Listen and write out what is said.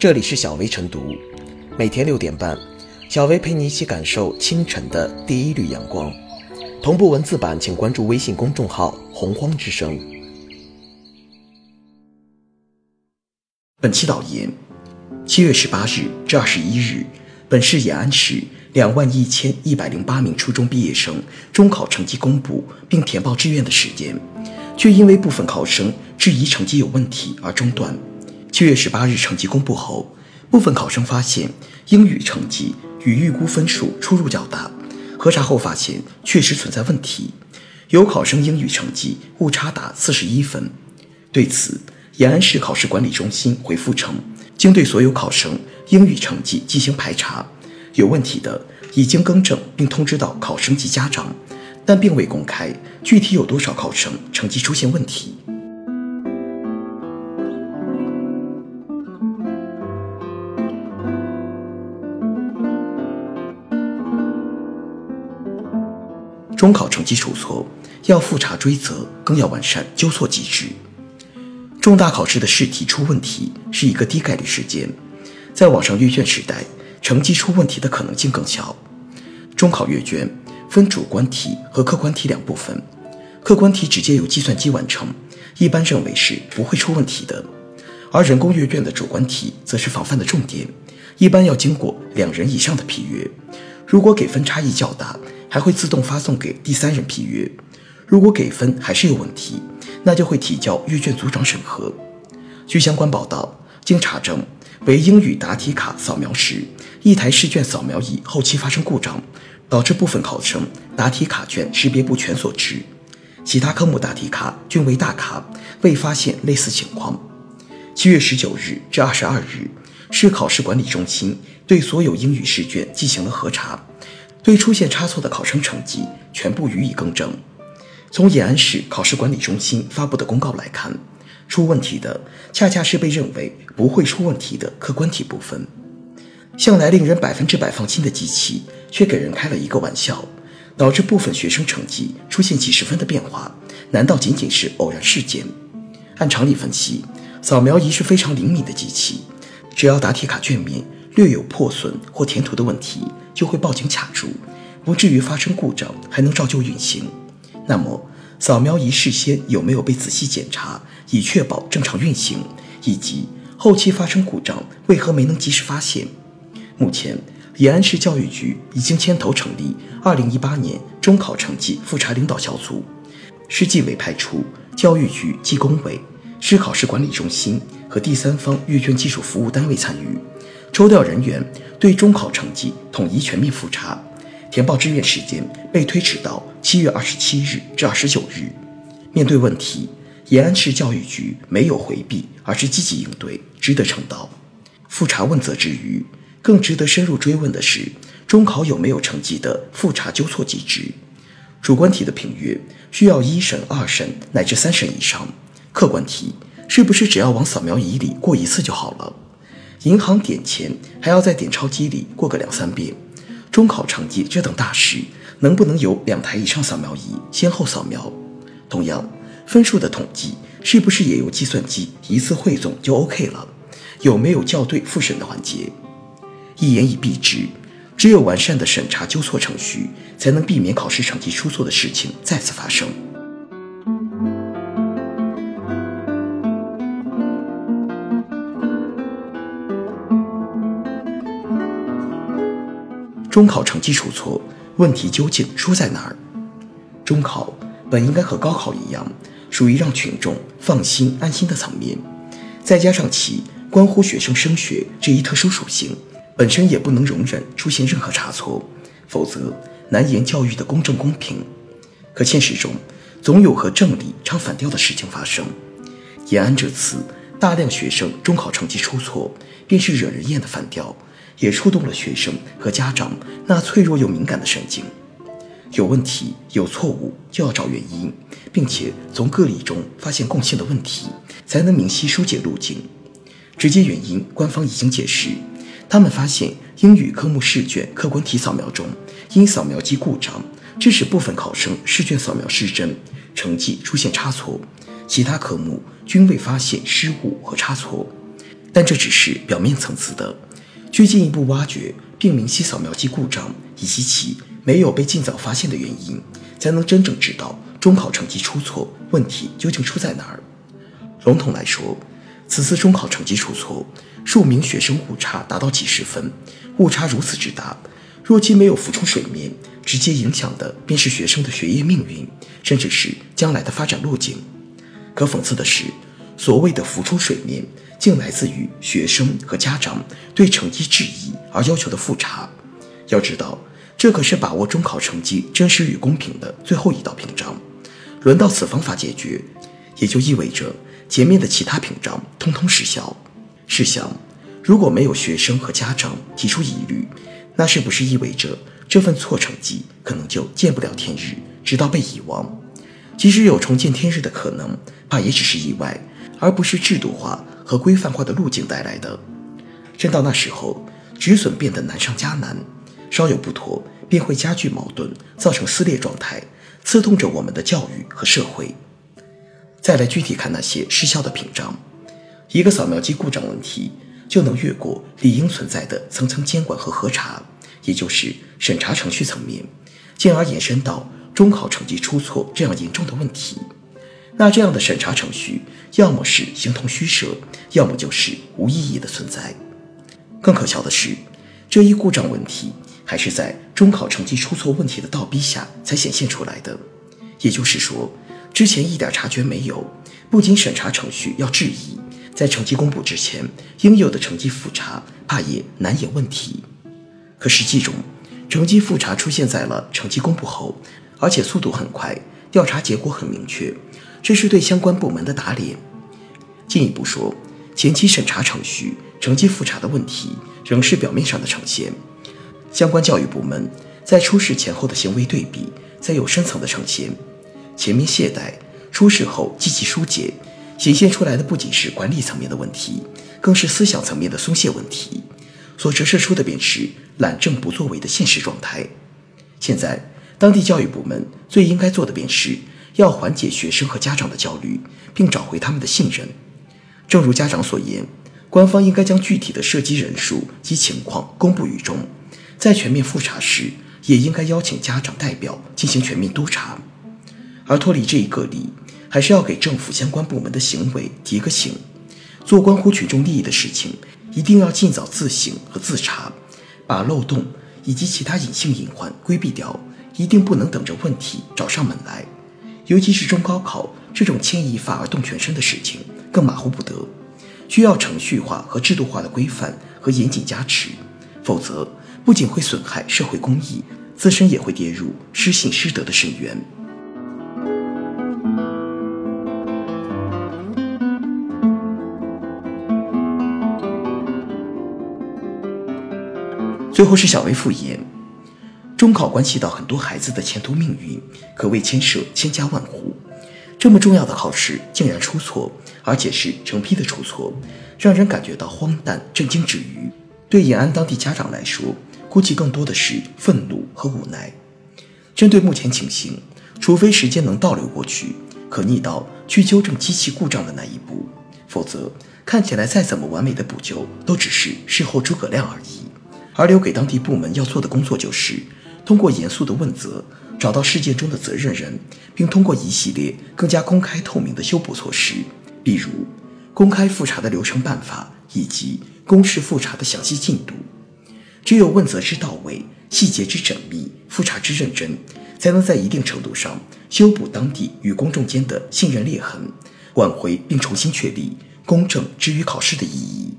这里是小薇晨读，每天六点半，小薇陪你一起感受清晨的第一缕阳光。同步文字版，请关注微信公众号“洪荒之声”。本期导言：七月十八日至二十一日，本市延安市两万一千一百零八名初中毕业生中考成绩公布并填报志愿的时间，却因为部分考生质疑成绩有问题而中断。七月十八日成绩公布后，部分考生发现英语成绩与预估分数出入较大。核查后发现确实存在问题，有考生英语成绩误差达四十一分。对此，延安市考试管理中心回复称，经对所有考生英语成绩进行排查，有问题的已经更正并通知到考生及家长，但并未公开具体有多少考生成绩出现问题。中考成绩出错，要复查追责，更要完善纠错机制。重大考试的试题出问题是一个低概率事件，在网上阅卷时代，成绩出问题的可能性更小。中考阅卷分主观题和客观题两部分，客观题直接由计算机完成，一般认为是不会出问题的；而人工阅卷的主观题则是防范的重点，一般要经过两人以上的批阅，如果给分差异较大。还会自动发送给第三人批阅，如果给分还是有问题，那就会提交阅卷组长审核。据相关报道，经查证，为英语答题卡扫描时，一台试卷扫描仪后期发生故障，导致部分考生答题卡卷识别不全所致。其他科目答题卡均为大卡，未发现类似情况。七月十九日至二十二日，市考试管理中心对所有英语试卷进行了核查。对出现差错的考生成绩全部予以更正。从延安市考试管理中心发布的公告来看，出问题的恰恰是被认为不会出问题的客观题部分。向来令人百分之百放心的机器，却给人开了一个玩笑，导致部分学生成绩出现几十分的变化，难道仅仅是偶然事件？按常理分析，扫描仪是非常灵敏的机器，只要答题卡卷面略有破损或填涂的问题。就会报警卡住，不至于发生故障，还能照旧运行。那么，扫描仪事先有没有被仔细检查，以确保正常运行？以及后期发生故障，为何没能及时发现？目前，延安市教育局已经牵头成立2018年中考成绩复查领导小组，市纪委派出教育局纪工委、市考试管理中心和第三方阅卷技术服务单位参与。抽调人员对中考成绩统一全面复查，填报志愿时间被推迟到七月二十七日至二十九日。面对问题，延安市教育局没有回避，而是积极应对，值得称道。复查问责之余，更值得深入追问的是，中考有没有成绩的复查纠错机制？主观题的评阅需要一审、二审乃至三审以上，客观题是不是只要往扫描仪里过一次就好了？银行点钱还要在点钞机里过个两三遍，中考成绩这等大事，能不能有两台以上扫描仪先后扫描？同样，分数的统计是不是也由计算机一次汇总就 OK 了？有没有校对复审的环节？一言以蔽之，只有完善的审查纠错程序，才能避免考试成绩出错的事情再次发生。中考成绩出错，问题究竟出在哪儿？中考本应该和高考一样，属于让群众放心安心的层面，再加上其关乎学生升学这一特殊属性，本身也不能容忍出现任何差错，否则难言教育的公正公平。可现实中，总有和正理唱反调的事情发生。延安这次大量学生中考成绩出错，便是惹人厌的反调。也触动了学生和家长那脆弱又敏感的神经。有问题、有错误就要找原因，并且从个例中发现共性的问题，才能明晰疏解路径。直接原因，官方已经解释，他们发现英语科目试卷客观题扫描中，因扫描机故障，致使部分考生试卷扫描失真，成绩出现差错；其他科目均未发现失误和差错。但这只是表面层次的，需进一步挖掘并明晰扫描机故障以及其没有被尽早发现的原因，才能真正知道中考成绩出错问题究竟出在哪儿。笼统来说，此次中考成绩出错，数名学生误差达到几十分，误差如此之大，若其没有浮出水面，直接影响的便是学生的学业命运，甚至是将来的发展路径。可讽刺的是，所谓的浮出水面，竟来自于学生和家长对成绩质疑而要求的复查。要知道，这可是把握中考成绩真实与公平的最后一道屏障。轮到此方法解决，也就意味着前面的其他屏障通通失效。试想，如果没有学生和家长提出疑虑，那是不是意味着这份错成绩可能就见不了天日，直到被遗忘？即使有重见天日的可能，怕也只是意外，而不是制度化和规范化的路径带来的。真到那时候，止损变得难上加难，稍有不妥便会加剧矛盾，造成撕裂状态，刺痛着我们的教育和社会。再来具体看那些失效的屏障，一个扫描机故障问题就能越过理应存在的层层监管和核查，也就是审查程序层面，进而延伸到中考成绩出错这样严重的问题。那这样的审查程序，要么是形同虚设，要么就是无意义的存在。更可笑的是，这一故障问题还是在中考成绩出错问题的倒逼下才显现出来的。也就是说，之前一点察觉没有，不仅审查程序要质疑，在成绩公布之前，应有的成绩复查怕也难掩问题。可实际中，成绩复查出现在了成绩公布后，而且速度很快，调查结果很明确，这是对相关部门的打脸。进一步说，前期审查程序、成绩复查的问题仍是表面上的呈现，相关教育部门在出事前后的行为对比，再有深层的呈现。前面懈怠，出事后积极疏解，显现出来的不仅是管理层面的问题，更是思想层面的松懈问题，所折射出的便是懒政不作为的现实状态。现在，当地教育部门最应该做的便是要缓解学生和家长的焦虑，并找回他们的信任。正如家长所言，官方应该将具体的涉及人数及情况公布于众，在全面复查时，也应该邀请家长代表进行全面督查。而脱离这一个例，还是要给政府相关部门的行为提个醒：做关乎群众利益的事情，一定要尽早自省和自查，把漏洞以及其他隐性隐患规避掉，一定不能等着问题找上门来。尤其是中高考这种牵一发而动全身的事情，更马虎不得，需要程序化和制度化的规范和严谨加持，否则不仅会损害社会公益，自身也会跌入失信失德的深渊。最后是小微复言，中考关系到很多孩子的前途命运，可谓牵涉千家万户。这么重要的考试竟然出错，而且是成批的出错，让人感觉到荒诞震惊之余，对延安当地家长来说，估计更多的是愤怒和无奈。针对目前情形，除非时间能倒流过去，可逆到去纠正机器故障的那一步，否则看起来再怎么完美的补救，都只是事后诸葛亮而已。而留给当地部门要做的工作，就是通过严肃的问责，找到事件中的责任人，并通过一系列更加公开透明的修补措施，比如公开复查的流程办法以及公示复查的详细进度。只有问责之到位，细节之缜密，复查之认真，才能在一定程度上修补当地与公众间的信任裂痕，挽回并重新确立公正之于考试的意义。